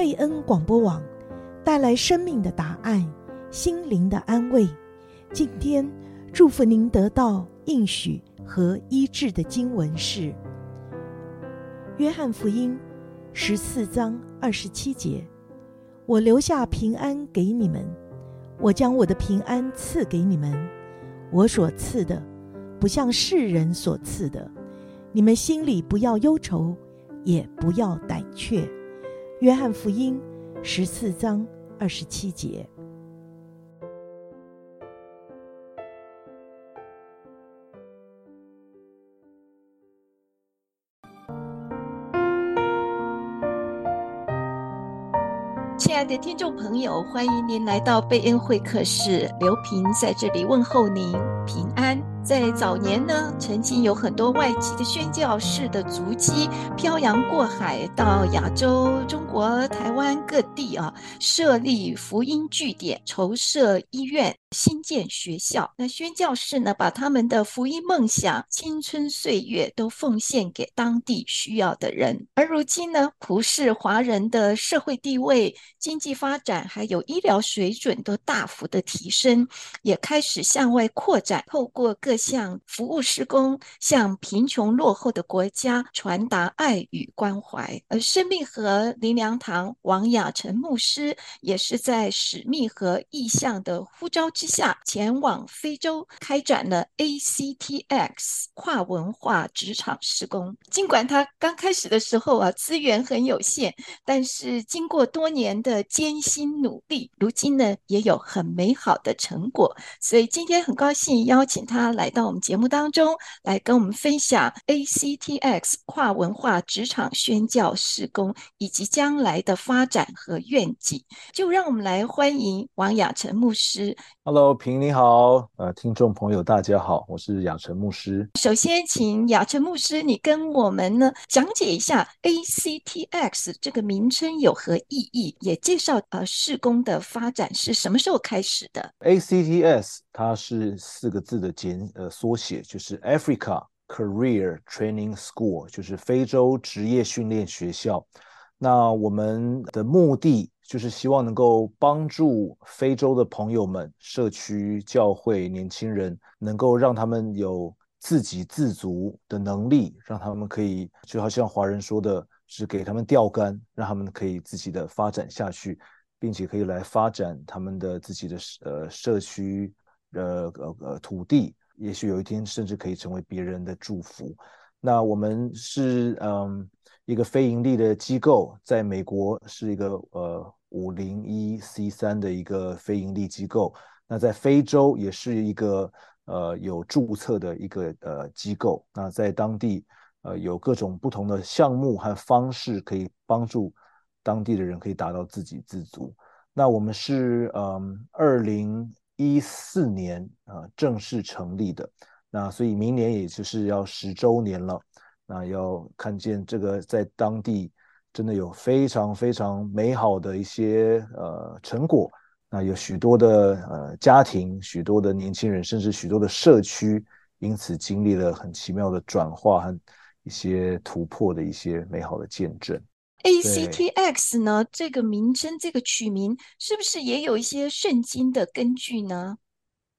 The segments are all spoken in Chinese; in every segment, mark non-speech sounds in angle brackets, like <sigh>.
贝恩广播网，带来生命的答案，心灵的安慰。今天祝福您得到应许和医治的经文是《约翰福音》十四章二十七节：“我留下平安给你们，我将我的平安赐给你们。我所赐的，不像世人所赐的。你们心里不要忧愁，也不要胆怯。”约翰福音十四章二十七节。亲爱的听众朋友，欢迎您来到贝恩会客室，刘平在这里问候您平安。在早年呢，曾经有很多外籍的宣教士的足迹漂洋过海到亚洲、中国、台湾各地啊，设立福音据点，筹设医院。新建学校，那宣教士呢，把他们的福音梦想、青春岁月都奉献给当地需要的人。而如今呢，普世华人的社会地位、经济发展还有医疗水准都大幅的提升，也开始向外扩展，透过各项服务施工，向贫穷落后的国家传达爱与关怀。而生命和林良堂王雅诚牧师也是在使命和意向的呼召之下，前往非洲开展了 ACTX 跨文化职场施工。尽管他刚开始的时候啊，资源很有限，但是经过多年的艰辛努力，如今呢也有很美好的成果。所以今天很高兴邀请他来到我们节目当中，来跟我们分享 ACTX 跨文化职场宣教事工以及将来的发展和愿景。就让我们来欢迎王雅诚牧师。Hello，平你好，呃，听众朋友大家好，我是雅诚牧师。首先，请雅诚牧师你跟我们呢讲解一下 ACTX 这个名称有何意义，也介绍呃事工的发展是什么时候开始的。ACTS 它是四个字的简呃缩写，就是 Africa Career Training School，就是非洲职业训练学校。那我们的目的就是希望能够帮助非洲的朋友们、社区、教会、年轻人，能够让他们有自给自足的能力，让他们可以就好像华人说的，是给他们钓竿，让他们可以自己的发展下去，并且可以来发展他们的自己的呃社区、呃呃呃土地，也许有一天甚至可以成为别人的祝福。那我们是嗯。一个非盈利的机构，在美国是一个呃五零一 C 三的一个非盈利机构。那在非洲也是一个呃有注册的一个呃机构。那在当地呃有各种不同的项目和方式，可以帮助当地的人可以达到自给自足。那我们是嗯二零一四年啊、正式成立的。那所以明年也就是要十周年了。那要看见这个在当地真的有非常非常美好的一些呃成果，那有许多的呃家庭、许多的年轻人，甚至许多的社区，因此经历了很奇妙的转化和一些突破的一些美好的见证。ACTX 呢，这个名称、这个取名是不是也有一些圣经的根据呢？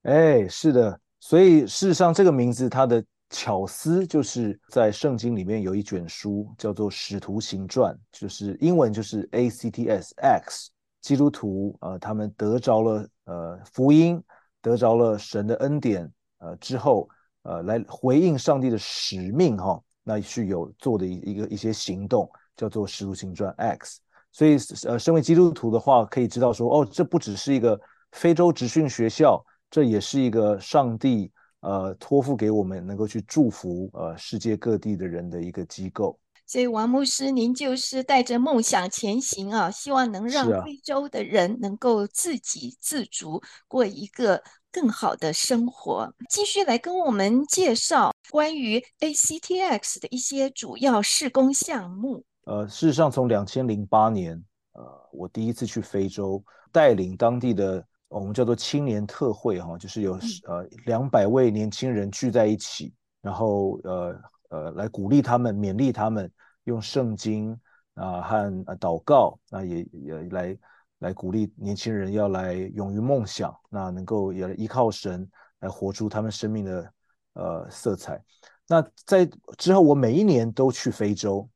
哎，是的，所以事实上这个名字它的。巧思就是在圣经里面有一卷书叫做《使徒行传》，就是英文就是 ACTS X，基督徒呃他们得着了呃福音，得着了神的恩典呃之后呃来回应上帝的使命哈、哦，那是有做的一一个一些行动叫做《使徒行传 X》，所以呃身为基督徒的话可以知道说哦这不只是一个非洲职训学校，这也是一个上帝。呃，托付给我们能够去祝福呃世界各地的人的一个机构。所以王牧师，您就是带着梦想前行啊，希望能让非洲的人能够自给自足，啊、过一个更好的生活。继续来跟我们介绍关于 ACTX 的一些主要施工项目。呃，事实上，从两千零八年，呃，我第一次去非洲，带领当地的。我们叫做青年特会哈，就是有呃两百位年轻人聚在一起，然后呃呃来鼓励他们、勉励他们，用圣经啊和祷告，那也也来来鼓励年轻人要来勇于梦想，那能够也依靠神来活出他们生命的呃色彩。那在之后，我每一年都去非洲，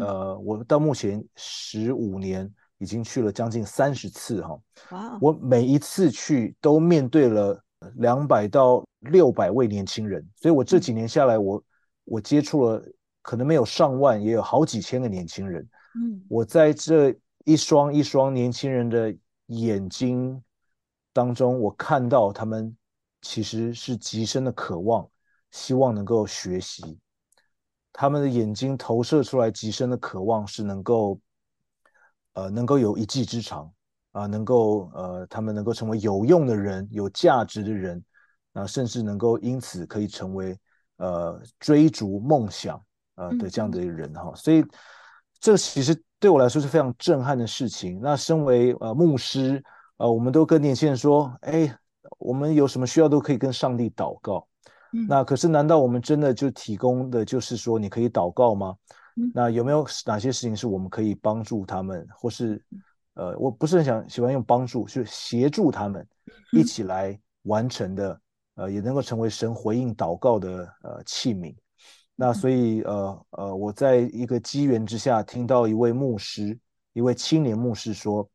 呃，我到目前十五年已经去了将近三十次哈。哇！我每一次去都面对了两百到六百位年轻人，所以我这几年下来，我我接触了可能没有上万，也有好几千个年轻人。嗯，我在这一双一双年轻人的眼睛当中，我看到他们其实是极深的渴望。希望能够学习，他们的眼睛投射出来极深的渴望是能够，呃，能够有一技之长啊，能够呃，他们能够成为有用的人、有价值的人啊，甚至能够因此可以成为呃追逐梦想呃的这样的人哈。所以这其实对我来说是非常震撼的事情。那身为呃牧师呃，我们都跟年轻人说，哎，我们有什么需要都可以跟上帝祷告。那可是，难道我们真的就提供的就是说，你可以祷告吗？那有没有哪些事情是我们可以帮助他们，或是呃，我不是很想喜欢用帮助，就是协助他们一起来完成的，呃，也能够成为神回应祷告的呃器皿。那所以呃呃，我在一个机缘之下，听到一位牧师，一位青年牧师说，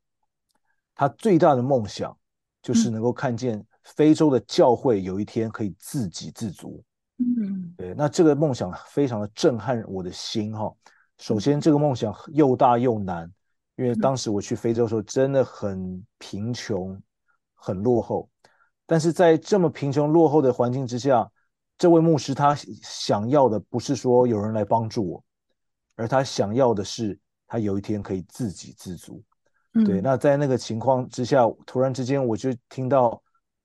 他最大的梦想就是能够看见。非洲的教会有一天可以自给自足，嗯，对，那这个梦想非常的震撼我的心哈。首先，这个梦想又大又难，因为当时我去非洲的时候真的很贫穷、很落后。但是在这么贫穷落后的环境之下，这位牧师他想要的不是说有人来帮助我，而他想要的是他有一天可以自给自足。对，那在那个情况之下，突然之间我就听到。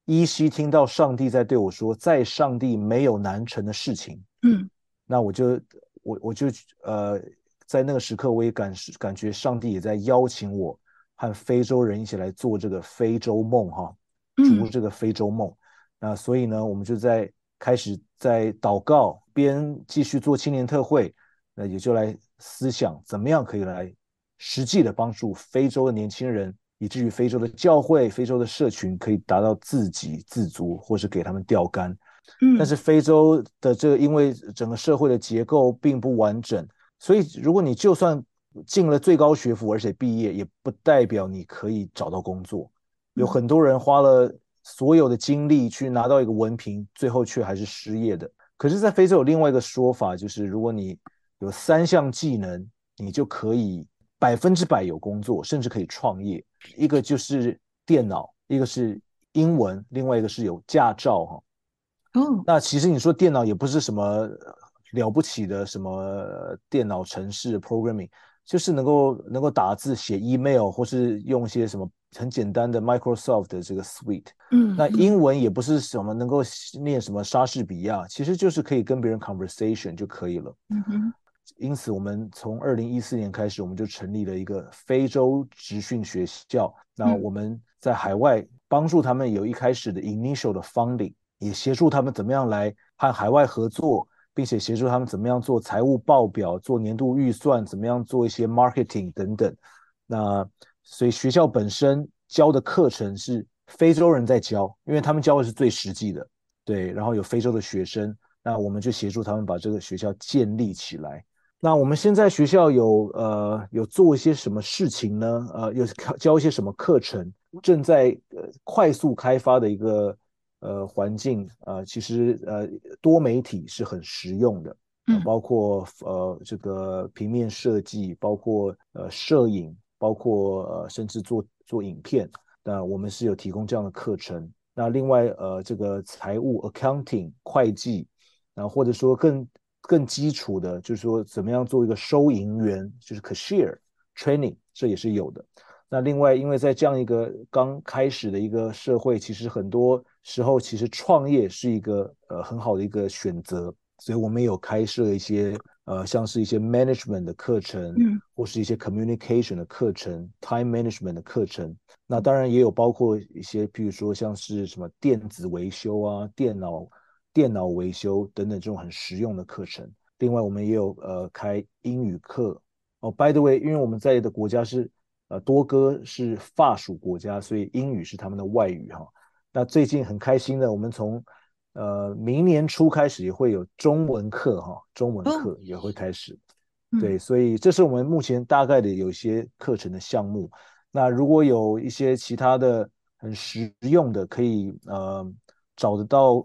依稀听到上帝在对我说，在上帝没有难成的事情。嗯，那我就我我就呃，在那个时刻，我也感感觉上帝也在邀请我和非洲人一起来做这个非洲梦哈，逐这个非洲梦。嗯、那所以呢，我们就在开始在祷告边继续做青年特会，那也就来思想怎么样可以来实际的帮助非洲的年轻人。以至于非洲的教会、非洲的社群可以达到自给自足，或是给他们钓竿。嗯，但是非洲的这个，因为整个社会的结构并不完整，所以如果你就算进了最高学府，而且毕业，也不代表你可以找到工作。有很多人花了所有的精力去拿到一个文凭，最后却还是失业的。可是，在非洲有另外一个说法，就是如果你有三项技能，你就可以百分之百有工作，甚至可以创业。一个就是电脑，一个是英文，另外一个是有驾照哈。嗯，那其实你说电脑也不是什么了不起的什么电脑程式 programming，就是能够能够打字写 email 或是用一些什么很简单的 Microsoft 的这个 suite。嗯，那英文也不是什么能够念什么莎士比亚，其实就是可以跟别人 conversation 就可以了。嗯哼。因此，我们从二零一四年开始，我们就成立了一个非洲职训学校。那我们在海外帮助他们有一开始的 initial 的 funding，也协助他们怎么样来和海外合作，并且协助他们怎么样做财务报表、做年度预算、怎么样做一些 marketing 等等。那所以学校本身教的课程是非洲人在教，因为他们教的是最实际的。对，然后有非洲的学生，那我们就协助他们把这个学校建立起来。那我们现在学校有呃有做一些什么事情呢？呃，有教一些什么课程？正在呃快速开发的一个呃环境呃，其实呃多媒体是很实用的，呃、包括呃这个平面设计，包括呃摄影，包括呃甚至做做影片。那我们是有提供这样的课程。那另外呃这个财务 accounting 会计，然后或者说更。更基础的，就是说怎么样做一个收银员，就是 cashier training，这也是有的。那另外，因为在这样一个刚开始的一个社会，其实很多时候其实创业是一个呃很好的一个选择，所以我们有开设一些呃像是一些 management 的课程，嗯，或是一些 communication 的课程，time management 的课程。那当然也有包括一些，譬如说像是什么电子维修啊，电脑。电脑维修等等这种很实用的课程。另外，我们也有呃开英语课，哦，by the way，因为我们在的国家是呃多哥是法属国家，所以英语是他们的外语哈。那最近很开心的，我们从呃明年初开始也会有中文课哈，中文课也会开始。哦、对，所以这是我们目前大概的有一些课程的项目。那如果有一些其他的很实用的，可以呃找得到，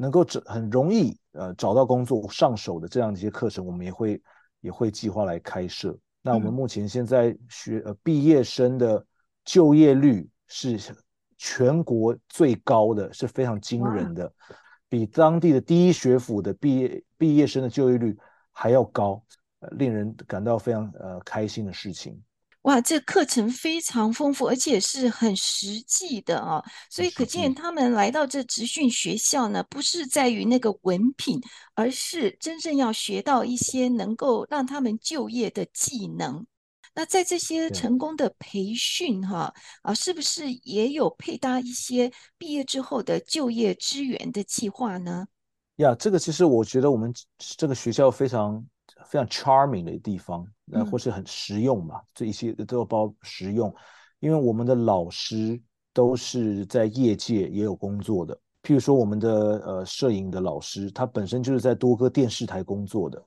能够找很容易呃找到工作上手的这样的一些课程，我们也会。也会计划来开设。那我们目前现在学呃毕业生的就业率是全国最高的，是非常惊人的，比当地的第一学府的毕业毕业生的就业率还要高，呃，令人感到非常呃开心的事情。哇，这课程非常丰富，而且是很实际的啊，所以可见他们来到这职训学校呢，不是在于那个文凭，而是真正要学到一些能够让他们就业的技能。那在这些成功的培训哈啊，是不是也有配搭一些毕业之后的就业支援的计划呢？呀，这个其实我觉得我们这个学校非常。非常 charming 的地方，呃，或是很实用嘛，这一些都要包实用，因为我们的老师都是在业界也有工作的，譬如说我们的呃摄影的老师，他本身就是在多个电视台工作的，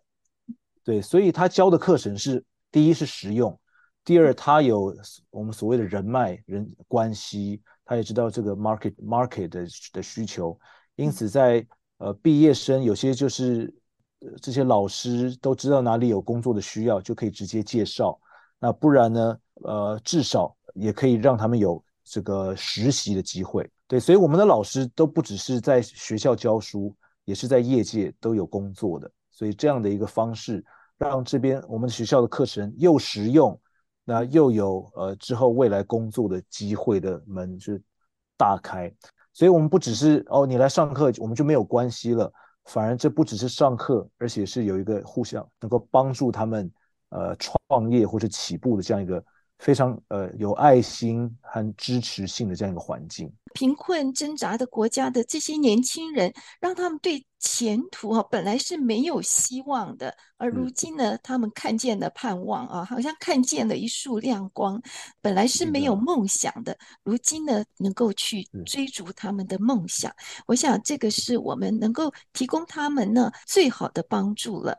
对，所以他教的课程是第一是实用，第二他有我们所谓的人脉人关系，他也知道这个 market market 的的需求，因此在呃毕业生有些就是。这些老师都知道哪里有工作的需要，就可以直接介绍。那不然呢？呃，至少也可以让他们有这个实习的机会。对，所以我们的老师都不只是在学校教书，也是在业界都有工作的。所以这样的一个方式，让这边我们学校的课程又实用，那又有呃之后未来工作的机会的门就大开。所以我们不只是哦，你来上课，我们就没有关系了。反而这不只是上课，而且是有一个互相能够帮助他们呃创业或者起步的这样一个非常呃有爱心和支持性的这样一个环境。贫困挣扎的国家的这些年轻人，让他们对前途啊本来是没有希望的，而如今呢，他们看见了盼望啊，好像看见了一束亮光。本来是没有梦想的，如今呢，能够去追逐他们的梦想。我想这个是我们能够提供他们呢最好的帮助了。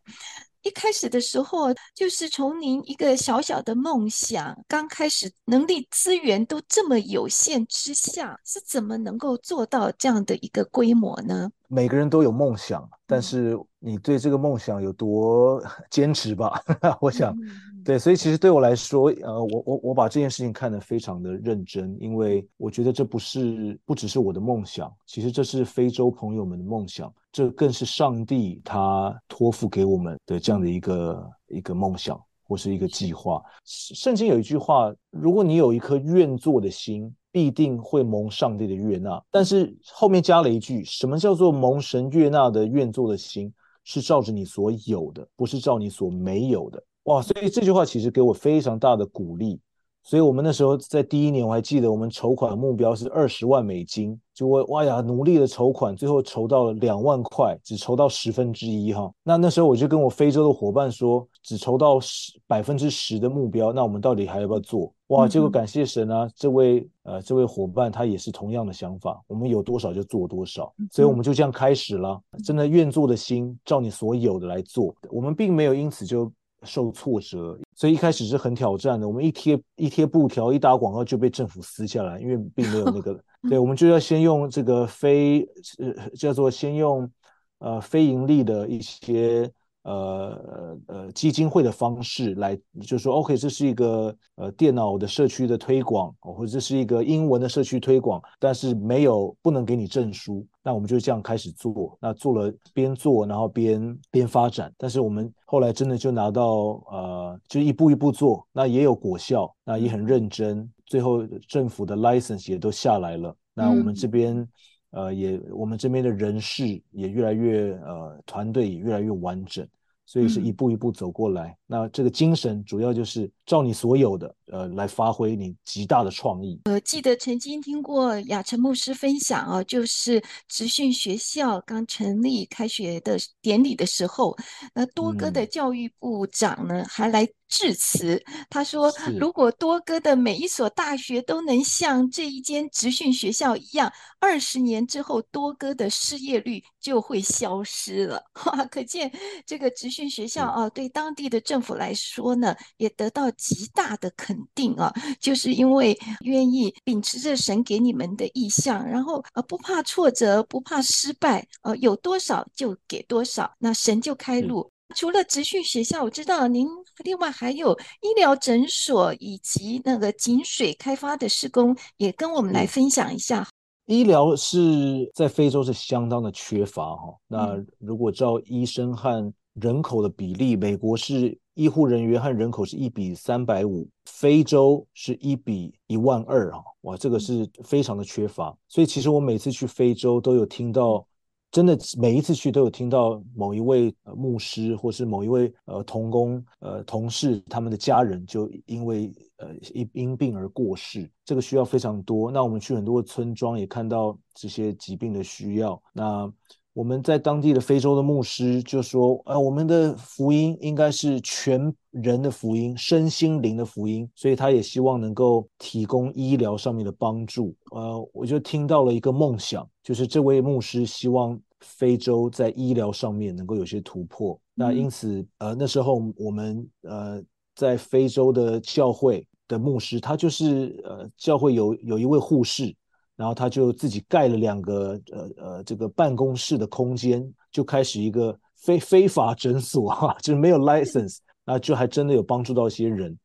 一开始的时候，就是从您一个小小的梦想，刚开始能力资源都这么有限之下，是怎么能够做到这样的一个规模呢？每个人都有梦想，但是你对这个梦想有多 <laughs> 坚持吧？<laughs> 我想。对，所以其实对我来说，呃，我我我把这件事情看得非常的认真，因为我觉得这不是不只是我的梦想，其实这是非洲朋友们的梦想，这更是上帝他托付给我们的这样的一个一个梦想或是一个计划。圣经有一句话，如果你有一颗愿做的心，必定会蒙上帝的悦纳。但是后面加了一句，什么叫做蒙神悦纳的愿做的心？是照着你所有的，不是照你所没有的。哇，所以这句话其实给我非常大的鼓励。所以我们那时候在第一年，我还记得我们筹款目标是二十万美金，就我哇呀努力的筹款，最后筹到了两万块，只筹到十分之一哈。那那时候我就跟我非洲的伙伴说，只筹到十百分之十的目标，那我们到底还要不要做？哇，结果感谢神啊，这位呃这位伙伴他也是同样的想法，我们有多少就做多少，所以我们就这样开始了，真的愿做的心，照你所有的来做。我们并没有因此就。受挫折，所以一开始是很挑战的。我们一贴一贴布条，一打广告就被政府撕下来，因为并没有那个。<laughs> 对，我们就要先用这个非呃叫做先用呃非盈利的一些。呃呃基金会的方式来，就说 OK，这是一个呃电脑的社区的推广，或者这是一个英文的社区推广，但是没有不能给你证书，那我们就这样开始做，那做了边做然后边边发展，但是我们后来真的就拿到呃就一步一步做，那也有果效，那也很认真，最后政府的 license 也都下来了，那我们这边。嗯呃，也我们这边的人事也越来越呃，团队也越来越完整，所以是一步一步走过来。嗯、那这个精神主要就是照你所有的呃来发挥你极大的创意。呃，记得曾经听过雅晨牧师分享啊，就是职训学校刚成立开学的典礼的时候，那多哥的教育部长呢、嗯、还来。致辞，他说：“如果多哥的每一所大学都能像这一间职训学校一样，二十年之后，多哥的失业率就会消失了。哇，<laughs> 可见这个职训学校啊，对当地的政府来说呢，也得到极大的肯定啊，就是因为愿意秉持着神给你们的意向，然后呃不怕挫折，不怕失败，呃有多少就给多少，那神就开路。”除了职训学校，我知道您另外还有医疗诊所以及那个井水开发的施工，也跟我们来分享一下。医疗是在非洲是相当的缺乏哈。那如果照医生和人口的比例，美国是医护人员和人口是一比三百五，非洲是一比一万二啊。哇，这个是非常的缺乏。所以其实我每次去非洲都有听到。真的每一次去都有听到某一位呃牧师或是某一位呃同工呃同事他们的家人就因为呃因因病而过世，这个需要非常多。那我们去很多的村庄也看到这些疾病的需要。那我们在当地的非洲的牧师就说，呃，我们的福音应该是全人的福音，身心灵的福音，所以他也希望能够提供医疗上面的帮助。呃，我就听到了一个梦想，就是这位牧师希望非洲在医疗上面能够有些突破。那因此，呃，那时候我们呃在非洲的教会的牧师，他就是呃教会有有一位护士。然后他就自己盖了两个呃呃这个办公室的空间，就开始一个非非法诊所哈，<laughs> 就是没有 license，那就还真的有帮助到一些人。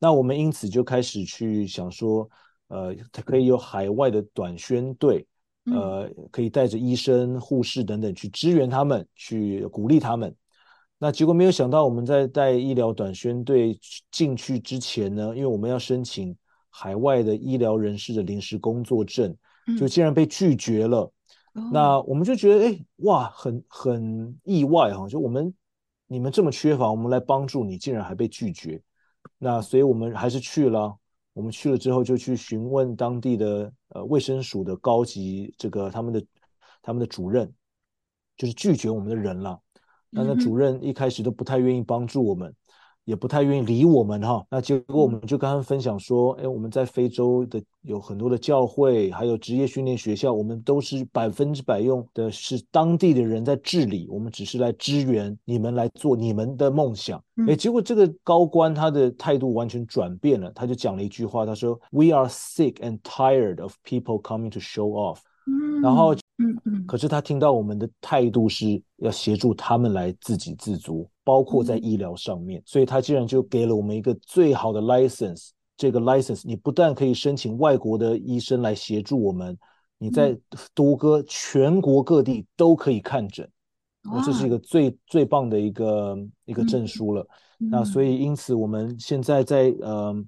那我们因此就开始去想说，呃，他可以有海外的短宣队，呃，可以带着医生、护士等等去支援他们，去鼓励他们。那结果没有想到，我们在带医疗短宣队进去之前呢，因为我们要申请。海外的医疗人士的临时工作证，就竟然被拒绝了。嗯、那我们就觉得，哎，哇，很很意外哈！就我们你们这么缺乏，我们来帮助你，竟然还被拒绝。那所以我们还是去了。我们去了之后，就去询问当地的呃卫生署的高级这个他们的他们的主任，就是拒绝我们的人了。那那主任一开始都不太愿意帮助我们。也不太愿意理我们哈，那结果我们就跟他们分享说，哎，我们在非洲的有很多的教会，还有职业训练学校，我们都是百分之百用的是当地的人在治理，我们只是来支援你们来做你们的梦想。哎，结果这个高官他的态度完全转变了，他就讲了一句话，他说：“We are sick and tired of people coming to show off。”然后，嗯嗯，可是他听到我们的态度是要协助他们来自给自足。包括在医疗上面，所以他竟然就给了我们一个最好的 license。这个 license，你不但可以申请外国的医生来协助我们，你在多哥全国各地都可以看诊。那这是一个最最棒的一个一个证书了。那所以因此，我们现在在呃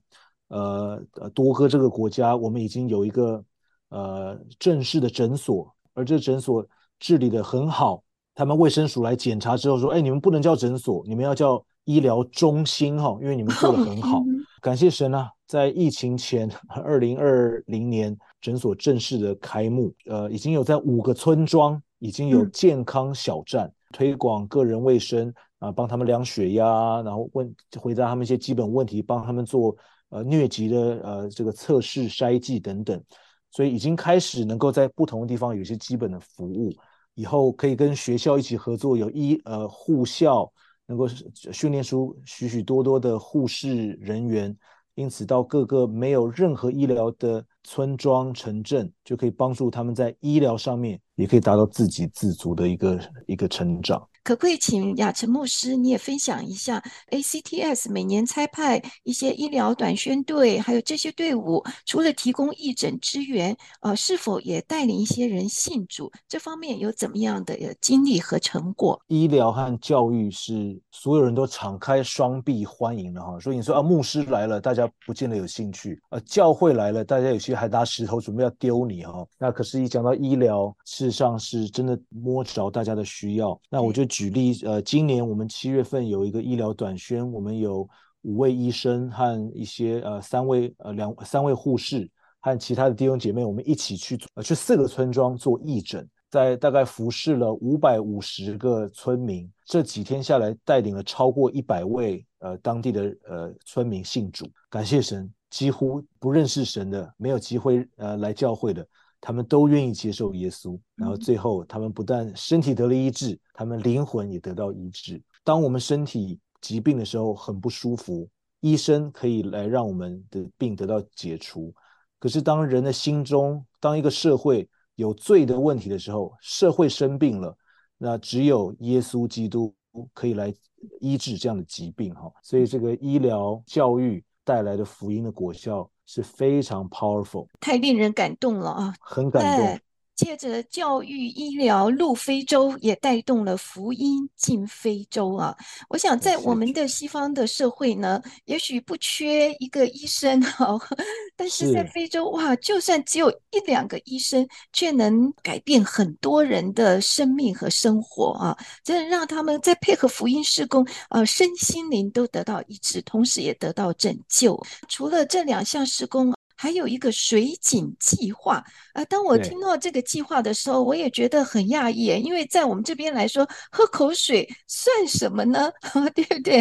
呃多哥这个国家，我们已经有一个呃正式的诊所，而这诊所治理得很好。他们卫生署来检查之后说：“哎，你们不能叫诊所，你们要叫医疗中心哈，因为你们做得很好。<laughs> 感谢神啊，在疫情前，二零二零年诊所正式的开幕，呃，已经有在五个村庄已经有健康小站，嗯、推广个人卫生啊，帮他们量血压，然后问回答他们一些基本问题，帮他们做呃疟疾的呃这个测试筛剂等等，所以已经开始能够在不同的地方有一些基本的服务。”以后可以跟学校一起合作，有医呃护校能够训练出许许多多的护士人员，因此到各个没有任何医疗的村庄城镇，就可以帮助他们在医疗上面也可以达到自给自足的一个一个成长。可不可以请雅晨牧师你也分享一下？ACTS 每年差派一些医疗短宣队，还有这些队伍，除了提供义诊支援，呃，是否也带领一些人信主？这方面有怎么样的经历和成果？医疗和教育是所有人都敞开双臂欢迎的哈。所以你说啊，牧师来了，大家不见得有兴趣；呃，教会来了，大家有些还拿石头准备要丢你哈。那可是，一讲到医疗，事实上是真的摸着大家的需要。那我就。举例，呃，今年我们七月份有一个医疗短宣，我们有五位医生和一些呃三位呃两三位护士和其他的弟兄姐妹，我们一起去呃去四个村庄做义诊，在大概服侍了五百五十个村民。这几天下来，带领了超过一百位呃当地的呃村民信主。感谢神，几乎不认识神的、没有机会呃来教会的，他们都愿意接受耶稣。然后最后，他们不但身体得了医治，他们灵魂也得到医治。当我们身体疾病的时候很不舒服，医生可以来让我们的病得到解除。可是当人的心中，当一个社会有罪的问题的时候，社会生病了，那只有耶稣基督可以来医治这样的疾病哈。所以这个医疗教育带来的福音的果效是非常 powerful，太令人感动了啊，很感动。借着教育医疗入非洲，也带动了福音进非洲啊！我想在我们的西方的社会呢，也许不缺一个医生哈，<laughs> 但是在非洲哇，就算只有一两个医生，却能改变很多人的生命和生活啊！真的让他们在配合福音施工，呃，身心灵都得到医治，同时也得到拯救。除了这两项施工。还有一个水井计划，呃，当我听到这个计划的时候，我也觉得很讶异，因为在我们这边来说，喝口水算什么呢？<laughs> 对不对？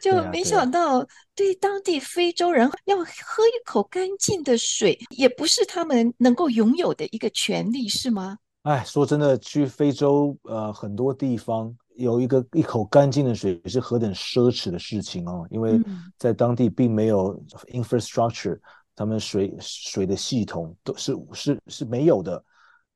就没想到，对当地非洲人要喝一口干净的水，也不是他们能够拥有的一个权利，是吗？哎，说真的，去非洲，呃，很多地方有一个一口干净的水是何等奢侈的事情哦，因为在当地并没有 infrastructure。他们水水的系统都是是是没有的，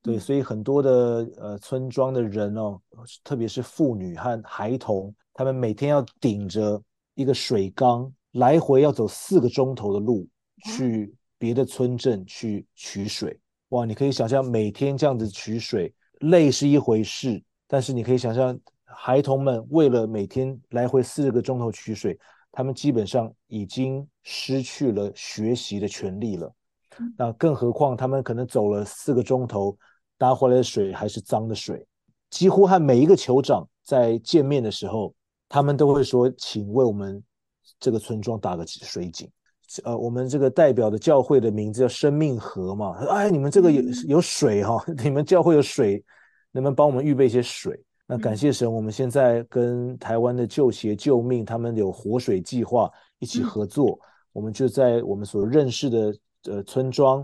对，所以很多的呃村庄的人哦，特别是妇女和孩童，他们每天要顶着一个水缸，来回要走四个钟头的路去别的村镇去取水。哇，你可以想象每天这样子取水，累是一回事，但是你可以想象孩童们为了每天来回四个钟头取水。他们基本上已经失去了学习的权利了，那更何况他们可能走了四个钟头，搭回来的水还是脏的水。几乎和每一个酋长在见面的时候，他们都会说：“请为我们这个村庄打个水井。”呃，我们这个代表的教会的名字叫生命河嘛。哎，你们这个有有水哈、哦，<laughs> 你们教会有水，能不能帮我们预备一些水？那感谢神，我们现在跟台湾的救协救命，他们有活水计划一起合作，嗯、我们就在我们所认识的呃村庄，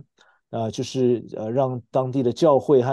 啊、呃，就是呃让当地的教会和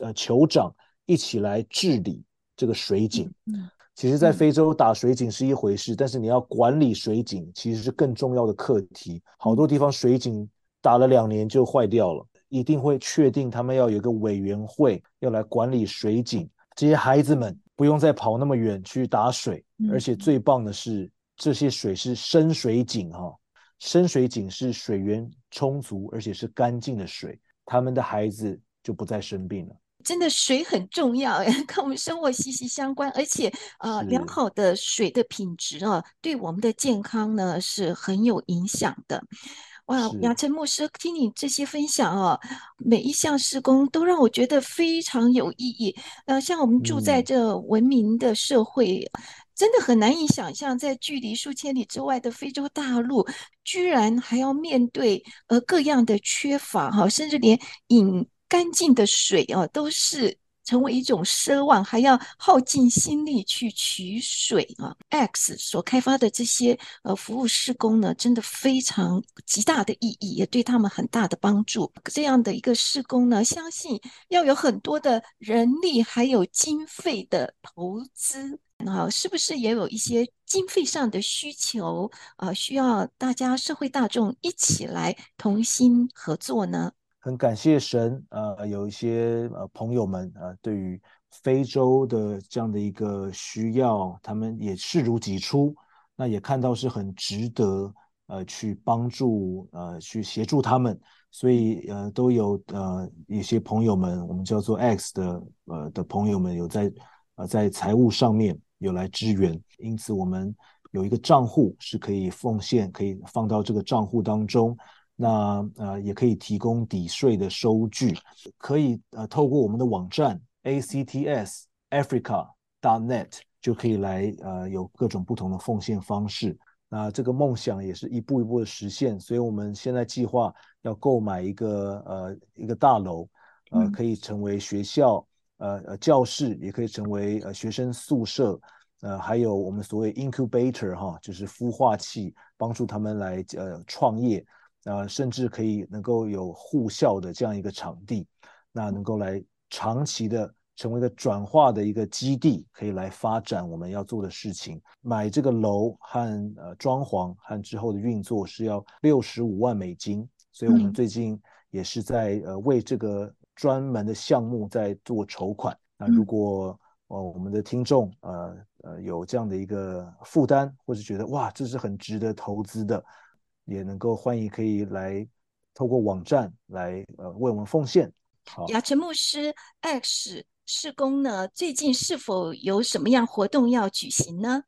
呃酋长一起来治理这个水井。嗯，其实，在非洲打水井是一回事，嗯、但是你要管理水井，其实是更重要的课题。好多地方水井打了两年就坏掉了，一定会确定他们要有一个委员会要来管理水井。这些孩子们不用再跑那么远去打水，而且最棒的是，这些水是深水井哈，深水井是水源充足，而且是干净的水，他们的孩子就不再生病了。真的水很重要，<laughs> 跟我们生活息息相关，而且呃，良好的水的品质啊，对我们的健康呢是很有影响的。哇，雅晨牧师，听你这些分享啊，每一项施工都让我觉得非常有意义。呃，像我们住在这文明的社会，嗯、真的很难以想象，在距离数千里之外的非洲大陆，居然还要面对呃各样的缺乏哈，甚至连饮干净的水啊都是。成为一种奢望，还要耗尽心力去取水啊！X 所开发的这些呃服务施工呢，真的非常极大的意义，也对他们很大的帮助。这样的一个施工呢，相信要有很多的人力还有经费的投资啊，是不是也有一些经费上的需求啊？需要大家社会大众一起来同心合作呢？很感谢神，呃，有一些呃朋友们，呃，对于非洲的这样的一个需要，他们也视如己出，那也看到是很值得，呃，去帮助，呃，去协助他们，所以呃，都有呃一些朋友们，我们叫做 X 的，呃的朋友们有在，呃，在财务上面有来支援，因此我们有一个账户是可以奉献，可以放到这个账户当中。那呃也可以提供抵税的收据，可以呃透过我们的网站 actsafrica.net 就可以来呃有各种不同的奉献方式。那这个梦想也是一步一步的实现，所以我们现在计划要购买一个呃一个大楼，呃，可以成为学校，呃呃教室，也可以成为呃学生宿舍，呃，还有我们所谓 incubator 哈，就是孵化器，帮助他们来呃创业，呃，甚至可以能够有护校的这样一个场地，那能够来长期的。成为一个转化的一个基地，可以来发展我们要做的事情。买这个楼和呃装潢和之后的运作是要六十五万美金，所以我们最近也是在呃为这个专门的项目在做筹款。那如果呃我们的听众呃呃有这样的一个负担，或是觉得哇这是很值得投资的，也能够欢迎可以来透过网站来呃为我们奉献。好，雅晨牧师 X。事工呢，最近是否有什么样活动要举行呢？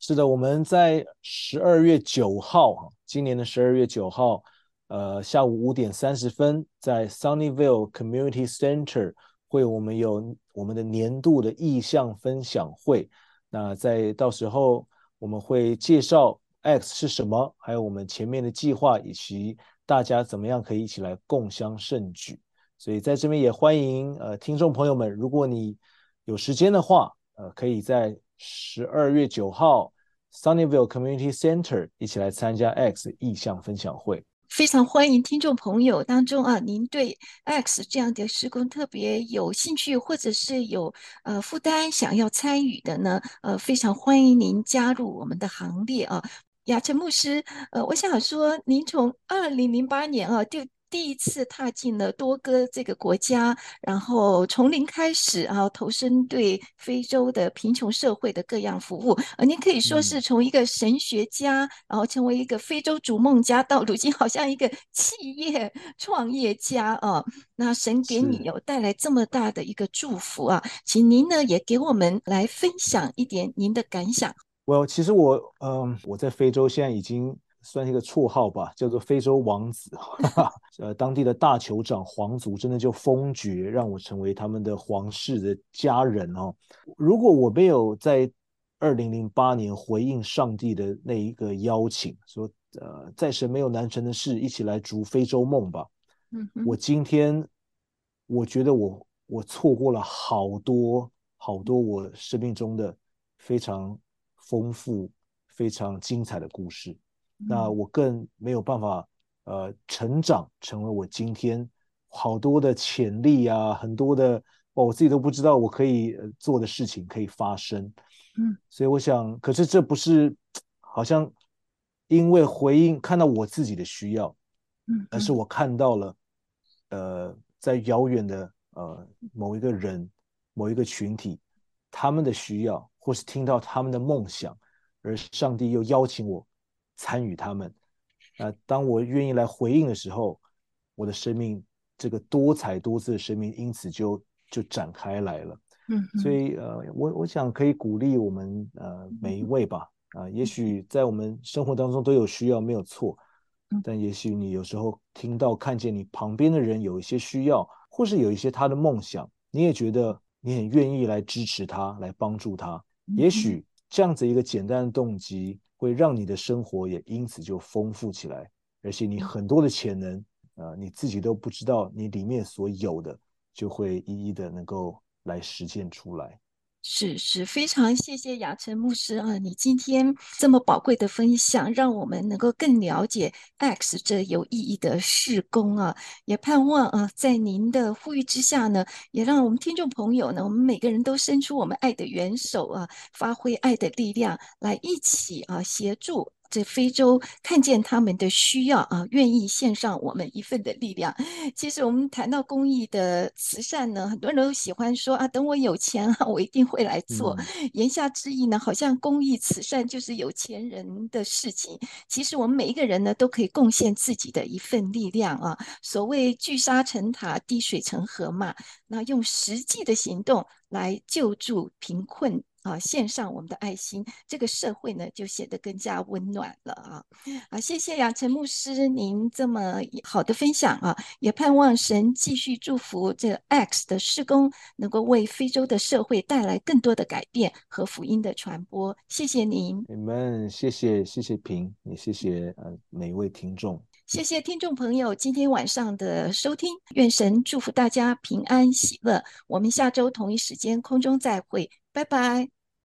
是的，我们在十二月九号，今年的十二月九号，呃，下午五点三十分，在 Sunnyvale Community Center 会我们有我们的年度的意向分享会。那在到时候我们会介绍 X 是什么，还有我们前面的计划，以及大家怎么样可以一起来共襄盛举。所以在这边也欢迎呃听众朋友们，如果你有时间的话，呃，可以在十二月九号 Sunnyvale Community Center 一起来参加 X 意象分享会。非常欢迎听众朋友当中啊，您对 X 这样的施工特别有兴趣，或者是有呃负担想要参与的呢，呃，非常欢迎您加入我们的行列啊。雅晨牧师，呃，我想说，您从二零零八年啊就。第一次踏进了多哥这个国家，然后从零开始，啊投身对非洲的贫穷社会的各样服务。呃，您可以说是从一个神学家，嗯、然后成为一个非洲逐梦家，到如今好像一个企业创业家啊。那神给你有带来这么大的一个祝福啊，请您呢也给我们来分享一点您的感想。我其实我嗯，我在非洲现在已经。算是一个绰号吧，叫做非洲王子。<laughs> 呃，当地的大酋长皇族真的就封爵，让我成为他们的皇室的家人哦。如果我没有在二零零八年回应上帝的那一个邀请，说呃，在神没有难成的事，一起来逐非洲梦吧。嗯，我今天我觉得我我错过了好多好多我生命中的非常丰富、非常精彩的故事。那我更没有办法，呃，成长成为我今天好多的潜力啊，很多的，哦，我自己都不知道我可以做的事情可以发生，嗯，所以我想，可是这不是好像因为回应看到我自己的需要，嗯，而是我看到了，呃，在遥远的呃某一个人、某一个群体，他们的需要，或是听到他们的梦想，而上帝又邀请我。参与他们，啊，当我愿意来回应的时候，我的生命这个多彩多姿的生命因此就就展开来了。嗯，所以呃，我我想可以鼓励我们呃每一位吧，啊，也许在我们生活当中都有需要，没有错，但也许你有时候听到看见你旁边的人有一些需要，或是有一些他的梦想，你也觉得你很愿意来支持他，来帮助他。也许这样子一个简单的动机。会让你的生活也因此就丰富起来，而且你很多的潜能，呃，你自己都不知道你里面所有的，就会一一的能够来实践出来。是是，非常谢谢雅晨牧师啊，你今天这么宝贵的分享，让我们能够更了解 X 这有意义的事工啊，也盼望啊，在您的呼吁之下呢，也让我们听众朋友呢，我们每个人都伸出我们爱的援手啊，发挥爱的力量，来一起啊协助。在非洲看见他们的需要啊，愿意献上我们一份的力量。其实我们谈到公益的慈善呢，很多人都喜欢说啊，等我有钱啊，我一定会来做。嗯、言下之意呢，好像公益慈善就是有钱人的事情。其实我们每一个人呢，都可以贡献自己的一份力量啊。所谓聚沙成塔，滴水成河嘛。那用实际的行动来救助贫困。啊，献上我们的爱心，这个社会呢就显得更加温暖了啊！啊，谢谢杨晨牧师您这么好的分享啊，也盼望神继续祝福这个 X 的施工，能够为非洲的社会带来更多的改变和福音的传播。谢谢您，你们谢谢谢谢平，也谢谢呃每一位听众。谢谢听众朋友今天晚上的收听，愿神祝福大家平安喜乐。我们下周同一时间空中再会，拜拜。